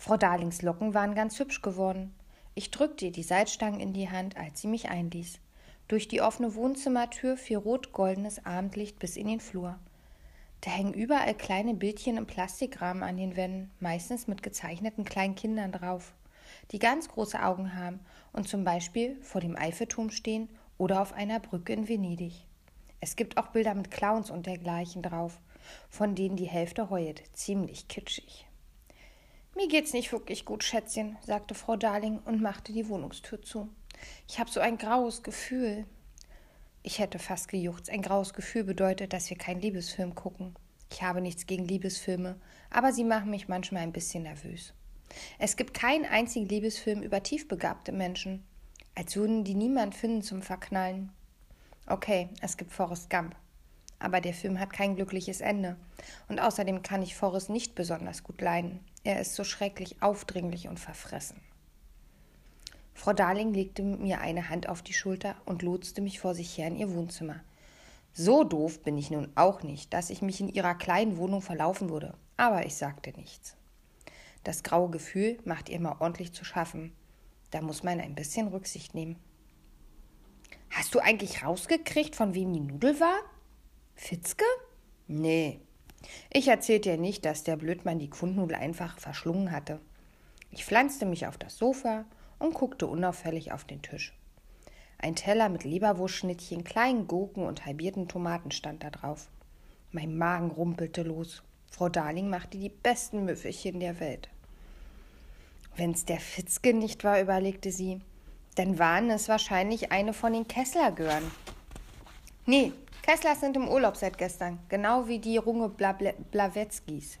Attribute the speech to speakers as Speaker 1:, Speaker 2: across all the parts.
Speaker 1: Frau Darlings Locken waren ganz hübsch geworden. Ich drückte ihr die Salzstangen in die Hand, als sie mich einließ. Durch die offene Wohnzimmertür fiel rot-goldenes Abendlicht bis in den Flur. Da hängen überall kleine Bildchen im Plastikrahmen an den Wänden, meistens mit gezeichneten kleinen Kindern drauf, die ganz große Augen haben und zum Beispiel vor dem Eiffelturm stehen oder auf einer Brücke in Venedig. Es gibt auch Bilder mit Clowns und dergleichen drauf, von denen die Hälfte heult. Ziemlich kitschig. Mir geht's nicht wirklich gut, Schätzchen, sagte Frau Darling und machte die Wohnungstür zu. Ich habe so ein graues Gefühl. Ich hätte fast gejuchzt. Ein graues Gefühl bedeutet, dass wir keinen Liebesfilm gucken. Ich habe nichts gegen Liebesfilme, aber sie machen mich manchmal ein bisschen nervös. Es gibt keinen einzigen Liebesfilm über tiefbegabte Menschen, als würden die niemand finden zum Verknallen. Okay, es gibt Forrest Gump, aber der Film hat kein glückliches Ende. Und außerdem kann ich Forrest nicht besonders gut leiden. Er ist so schrecklich aufdringlich und verfressen. Frau Darling legte mir eine Hand auf die Schulter und lotste mich vor sich her in ihr Wohnzimmer. So doof bin ich nun auch nicht, dass ich mich in ihrer kleinen Wohnung verlaufen würde, aber ich sagte nichts. Das graue Gefühl macht ihr mal ordentlich zu schaffen. Da muss man ein bisschen Rücksicht nehmen. Hast du eigentlich rausgekriegt, von wem die Nudel war? Fitzke? Nee. Ich erzählte ihr nicht, dass der Blödmann die Kundnudel einfach verschlungen hatte. Ich pflanzte mich auf das Sofa und guckte unauffällig auf den Tisch. Ein Teller mit Leberwurstschnittchen, kleinen Gurken und halbierten Tomaten stand da drauf. Mein Magen rumpelte los. Frau Darling machte die besten Müffelchen der Welt. Wenn's der Fitzke nicht war, überlegte sie, dann waren es wahrscheinlich eine von den Kesslergören. Nee, Kesslers sind im Urlaub seit gestern, genau wie die Runge Blawetzkis.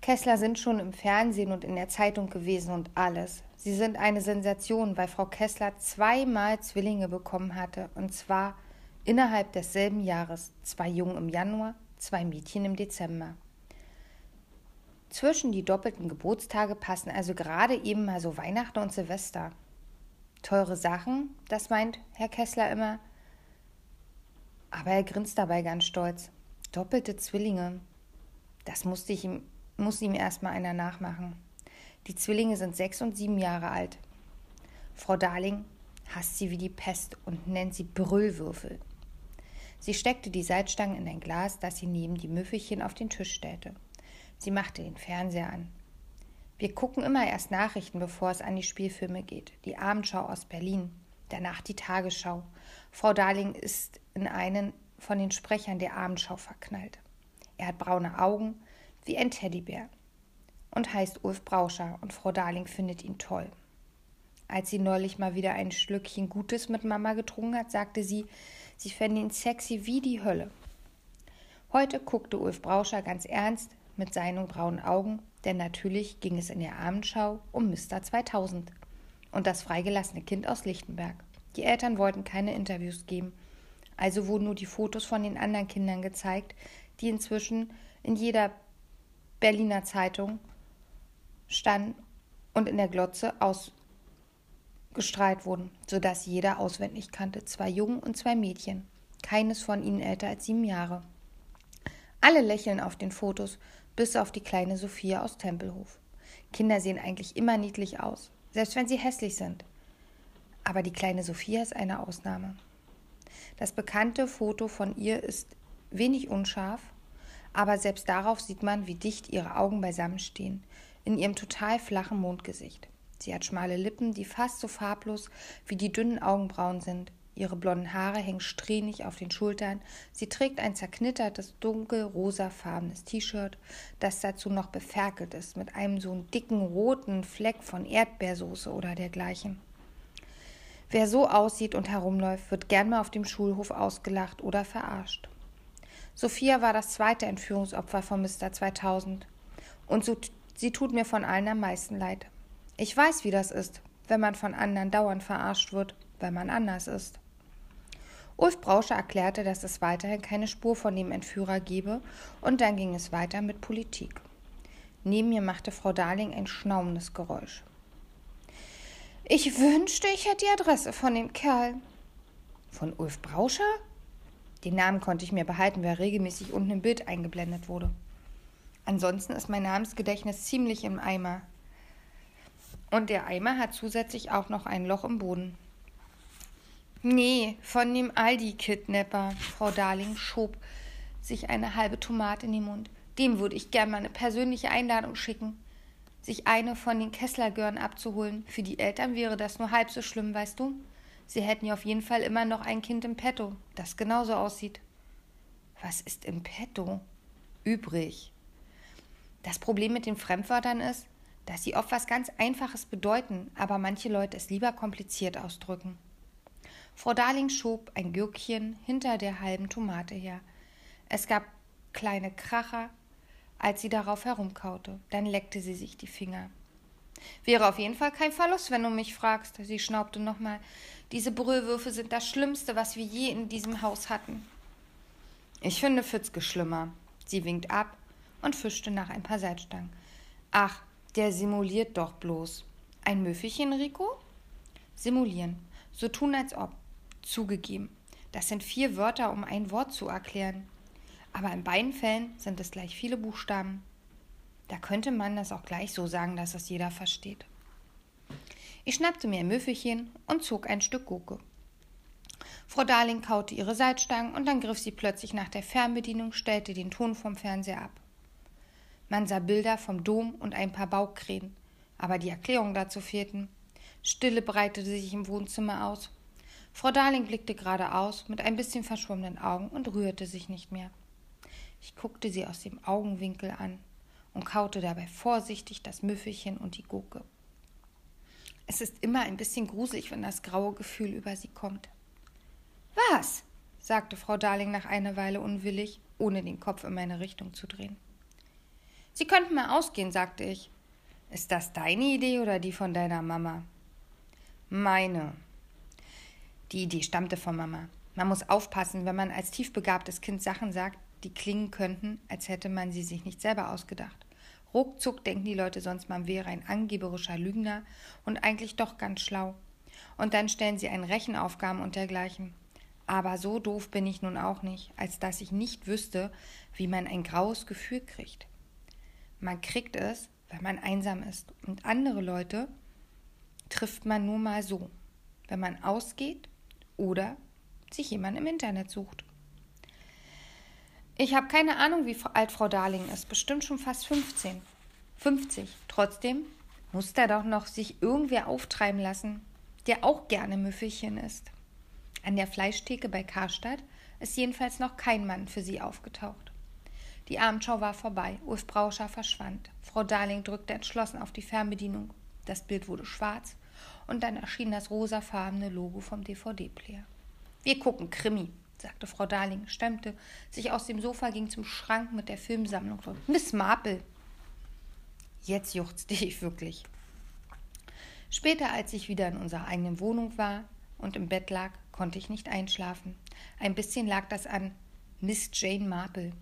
Speaker 1: Kessler sind schon im Fernsehen und in der Zeitung gewesen und alles. Sie sind eine Sensation, weil Frau Kessler zweimal Zwillinge bekommen hatte, und zwar innerhalb desselben Jahres. Zwei Jungen im Januar, zwei Mädchen im Dezember. Zwischen die doppelten Geburtstage passen also gerade eben mal so Weihnachten und Silvester. Teure Sachen, das meint Herr Kessler immer. Aber er grinst dabei ganz stolz. Doppelte Zwillinge. Das musste ich ihm, musste ihm erstmal einer nachmachen. Die Zwillinge sind sechs und sieben Jahre alt. Frau Darling hasst sie wie die Pest und nennt sie Brüllwürfel. Sie steckte die Salzstangen in ein Glas, das sie neben die Müffelchen auf den Tisch stellte. Sie machte den Fernseher an. Wir gucken immer erst Nachrichten, bevor es an die Spielfilme geht. Die Abendschau aus Berlin, danach die Tagesschau. Frau Darling ist in einen von den Sprechern der Abendschau verknallt. Er hat braune Augen wie ein Teddybär und heißt Ulf Brauscher und Frau Darling findet ihn toll. Als sie neulich mal wieder ein Schlückchen Gutes mit Mama getrunken hat, sagte sie, sie fände ihn sexy wie die Hölle. Heute guckte Ulf Brauscher ganz ernst mit seinen braunen Augen, denn natürlich ging es in der Abendschau um Mr. 2000 und das freigelassene Kind aus Lichtenberg. Die Eltern wollten keine Interviews geben, also wurden nur die Fotos von den anderen Kindern gezeigt, die inzwischen in jeder Berliner Zeitung standen und in der Glotze ausgestrahlt wurden, sodass jeder auswendig kannte, zwei Jungen und zwei Mädchen, keines von ihnen älter als sieben Jahre. Alle lächeln auf den Fotos, bis auf die kleine Sophia aus Tempelhof. Kinder sehen eigentlich immer niedlich aus, selbst wenn sie hässlich sind. Aber die kleine Sophia ist eine Ausnahme. Das bekannte Foto von ihr ist wenig unscharf, aber selbst darauf sieht man, wie dicht ihre Augen beisammen stehen, in ihrem total flachen Mondgesicht. Sie hat schmale Lippen, die fast so farblos wie die dünnen Augenbrauen sind. Ihre blonden Haare hängen strähnig auf den Schultern. Sie trägt ein zerknittertes, dunkelrosafarbenes T-Shirt, das dazu noch beferkelt ist mit einem so dicken roten Fleck von Erdbeersoße oder dergleichen. Wer so aussieht und herumläuft, wird gern mal auf dem Schulhof ausgelacht oder verarscht. Sophia war das zweite Entführungsopfer von Mr. 2000. Und so Sie tut mir von allen am meisten leid. Ich weiß, wie das ist, wenn man von anderen dauernd verarscht wird, weil man anders ist. Ulf Brauscher erklärte, dass es weiterhin keine Spur von dem Entführer gebe, und dann ging es weiter mit Politik. Neben mir machte Frau Darling ein schnaubendes Geräusch. Ich wünschte, ich hätte die Adresse von dem Kerl. Von Ulf Brauscher? Den Namen konnte ich mir behalten, weil regelmäßig unten im Bild eingeblendet wurde. Ansonsten ist mein Namensgedächtnis ziemlich im Eimer. Und der Eimer hat zusätzlich auch noch ein Loch im Boden. Nee, von dem Aldi-Kidnapper. Frau Darling schob sich eine halbe Tomate in den Mund. Dem würde ich gern mal eine persönliche Einladung schicken. Sich eine von den Kesslergörn abzuholen. Für die Eltern wäre das nur halb so schlimm, weißt du? Sie hätten ja auf jeden Fall immer noch ein Kind im Petto, das genauso aussieht. Was ist im Petto? Übrig. Das Problem mit den Fremdwörtern ist, dass sie oft was ganz Einfaches bedeuten, aber manche Leute es lieber kompliziert ausdrücken. Frau Darling schob ein Gürkchen hinter der halben Tomate her. Es gab kleine Kracher, als sie darauf herumkaute. Dann leckte sie sich die Finger. Wäre auf jeden Fall kein Verlust, wenn du mich fragst. Sie schnaubte nochmal. Diese Brüllwürfe sind das Schlimmste, was wir je in diesem Haus hatten. Ich finde Fitzke schlimmer. Sie winkt ab und fischte nach ein paar Salzstangen. Ach, der simuliert doch bloß. Ein Müffelchen, Rico? Simulieren. So tun, als ob. Zugegeben. Das sind vier Wörter, um ein Wort zu erklären. Aber in beiden Fällen sind es gleich viele Buchstaben. Da könnte man das auch gleich so sagen, dass es jeder versteht. Ich schnappte mir ein Müffelchen und zog ein Stück Gurke. Frau Darling kaute ihre Salzstangen und dann griff sie plötzlich nach der Fernbedienung, stellte den Ton vom Fernseher ab. Man sah Bilder vom Dom und ein paar Baukränen, aber die Erklärungen dazu fehlten. Stille breitete sich im Wohnzimmer aus. Frau Darling blickte geradeaus mit ein bisschen verschwommenen Augen und rührte sich nicht mehr. Ich guckte sie aus dem Augenwinkel an und kaute dabei vorsichtig das Müffelchen und die Gurke. Es ist immer ein bisschen gruselig, wenn das graue Gefühl über sie kommt. Was? sagte Frau Darling nach einer Weile unwillig, ohne den Kopf in meine Richtung zu drehen. Sie könnten mal ausgehen, sagte ich. Ist das deine Idee oder die von deiner Mama? Meine. Die Idee stammte von Mama. Man muss aufpassen, wenn man als tiefbegabtes Kind Sachen sagt, die klingen könnten, als hätte man sie sich nicht selber ausgedacht. Ruckzuck denken die Leute sonst, man wäre ein angeberischer Lügner und eigentlich doch ganz schlau. Und dann stellen sie einen Rechenaufgaben und dergleichen. Aber so doof bin ich nun auch nicht, als dass ich nicht wüsste, wie man ein graues Gefühl kriegt. Man kriegt es, wenn man einsam ist. Und andere Leute trifft man nur mal so, wenn man ausgeht oder sich jemand im Internet sucht. Ich habe keine Ahnung, wie alt Frau Darling ist. Bestimmt schon fast 15. 50. Trotzdem muss da doch noch sich irgendwer auftreiben lassen, der auch gerne Müffelchen isst. An der Fleischtheke bei Karstadt ist jedenfalls noch kein Mann für sie aufgetaucht. Die Abendschau war vorbei. Ulf Brauscher verschwand. Frau Darling drückte entschlossen auf die Fernbedienung. Das Bild wurde schwarz und dann erschien das rosafarbene Logo vom DVD-Player. Wir gucken Krimi, sagte Frau Darling, stemmte sich aus dem Sofa, ging zum Schrank mit der Filmsammlung. Miss Marple. Jetzt juchzte ich wirklich. Später, als ich wieder in unserer eigenen Wohnung war und im Bett lag, konnte ich nicht einschlafen. Ein bisschen lag das an Miss Jane Marple.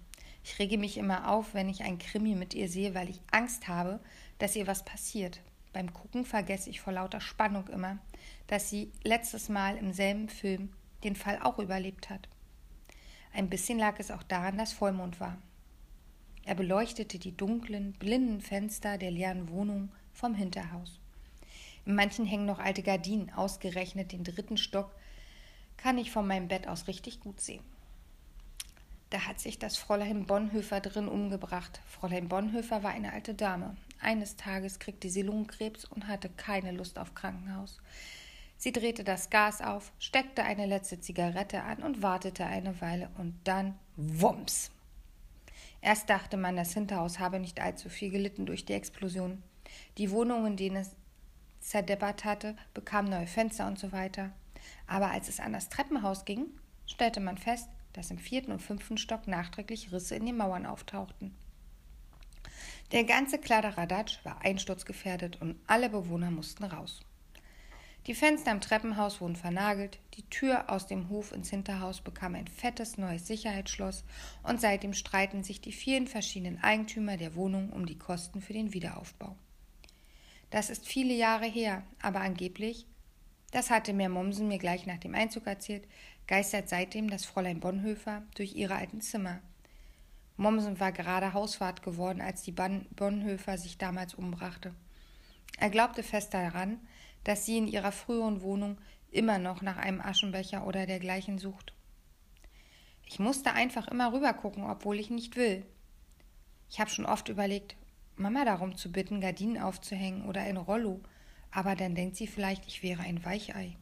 Speaker 1: Ich rege mich immer auf, wenn ich ein Krimi mit ihr sehe, weil ich Angst habe, dass ihr was passiert. Beim Gucken vergesse ich vor lauter Spannung immer, dass sie letztes Mal im selben Film den Fall auch überlebt hat. Ein bisschen lag es auch daran, dass Vollmond war. Er beleuchtete die dunklen, blinden Fenster der leeren Wohnung vom Hinterhaus. In manchen hängen noch alte Gardinen, ausgerechnet den dritten Stock kann ich von meinem Bett aus richtig gut sehen. Da hat sich das Fräulein Bonhoeffer drin umgebracht. Fräulein Bonhoeffer war eine alte Dame. Eines Tages kriegte sie Lungenkrebs und hatte keine Lust auf Krankenhaus. Sie drehte das Gas auf, steckte eine letzte Zigarette an und wartete eine Weile und dann Wumms. Erst dachte man, das Hinterhaus habe nicht allzu viel gelitten durch die Explosion. Die Wohnung, in denen es zerdeppert hatte, bekam neue Fenster und so weiter. Aber als es an das Treppenhaus ging, stellte man fest, dass im vierten und fünften Stock nachträglich Risse in den Mauern auftauchten. Der ganze Kladderadatsch war einsturzgefährdet und alle Bewohner mussten raus. Die Fenster im Treppenhaus wurden vernagelt, die Tür aus dem Hof ins Hinterhaus bekam ein fettes neues Sicherheitsschloss und seitdem streiten sich die vielen verschiedenen Eigentümer der Wohnung um die Kosten für den Wiederaufbau. Das ist viele Jahre her, aber angeblich das hatte mir Mommsen mir gleich nach dem Einzug erzählt, geistert seitdem das Fräulein Bonhoeffer durch ihre alten Zimmer. Mommsen war gerade Hauswart geworden, als die Bonhoeffer sich damals umbrachte. Er glaubte fest daran, dass sie in ihrer früheren Wohnung immer noch nach einem Aschenbecher oder dergleichen sucht. Ich musste einfach immer rübergucken, obwohl ich nicht will. Ich habe schon oft überlegt, Mama darum zu bitten, Gardinen aufzuhängen oder ein Rollo, aber dann denkt sie vielleicht, ich wäre ein Weichei.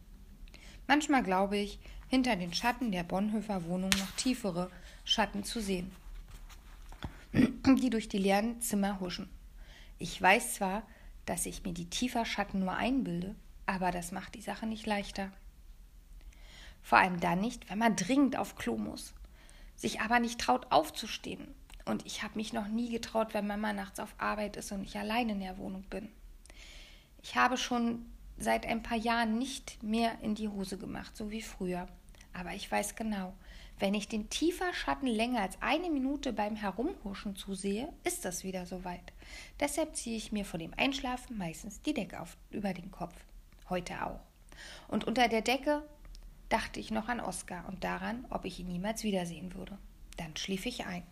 Speaker 1: Manchmal glaube ich, hinter den Schatten der Bonhoeffer Wohnung noch tiefere Schatten zu sehen, die durch die leeren Zimmer huschen. Ich weiß zwar, dass ich mir die tiefer Schatten nur einbilde, aber das macht die Sache nicht leichter. Vor allem dann nicht, wenn man dringend auf Klo muss, sich aber nicht traut aufzustehen. Und ich habe mich noch nie getraut, wenn Mama nachts auf Arbeit ist und ich allein in der Wohnung bin. Ich habe schon seit ein paar Jahren nicht mehr in die Hose gemacht, so wie früher. Aber ich weiß genau, wenn ich den tiefer Schatten länger als eine Minute beim Herumhuschen zusehe, ist das wieder soweit. Deshalb ziehe ich mir vor dem Einschlafen meistens die Decke auf, über den Kopf. Heute auch. Und unter der Decke dachte ich noch an Oskar und daran, ob ich ihn niemals wiedersehen würde. Dann schlief ich ein.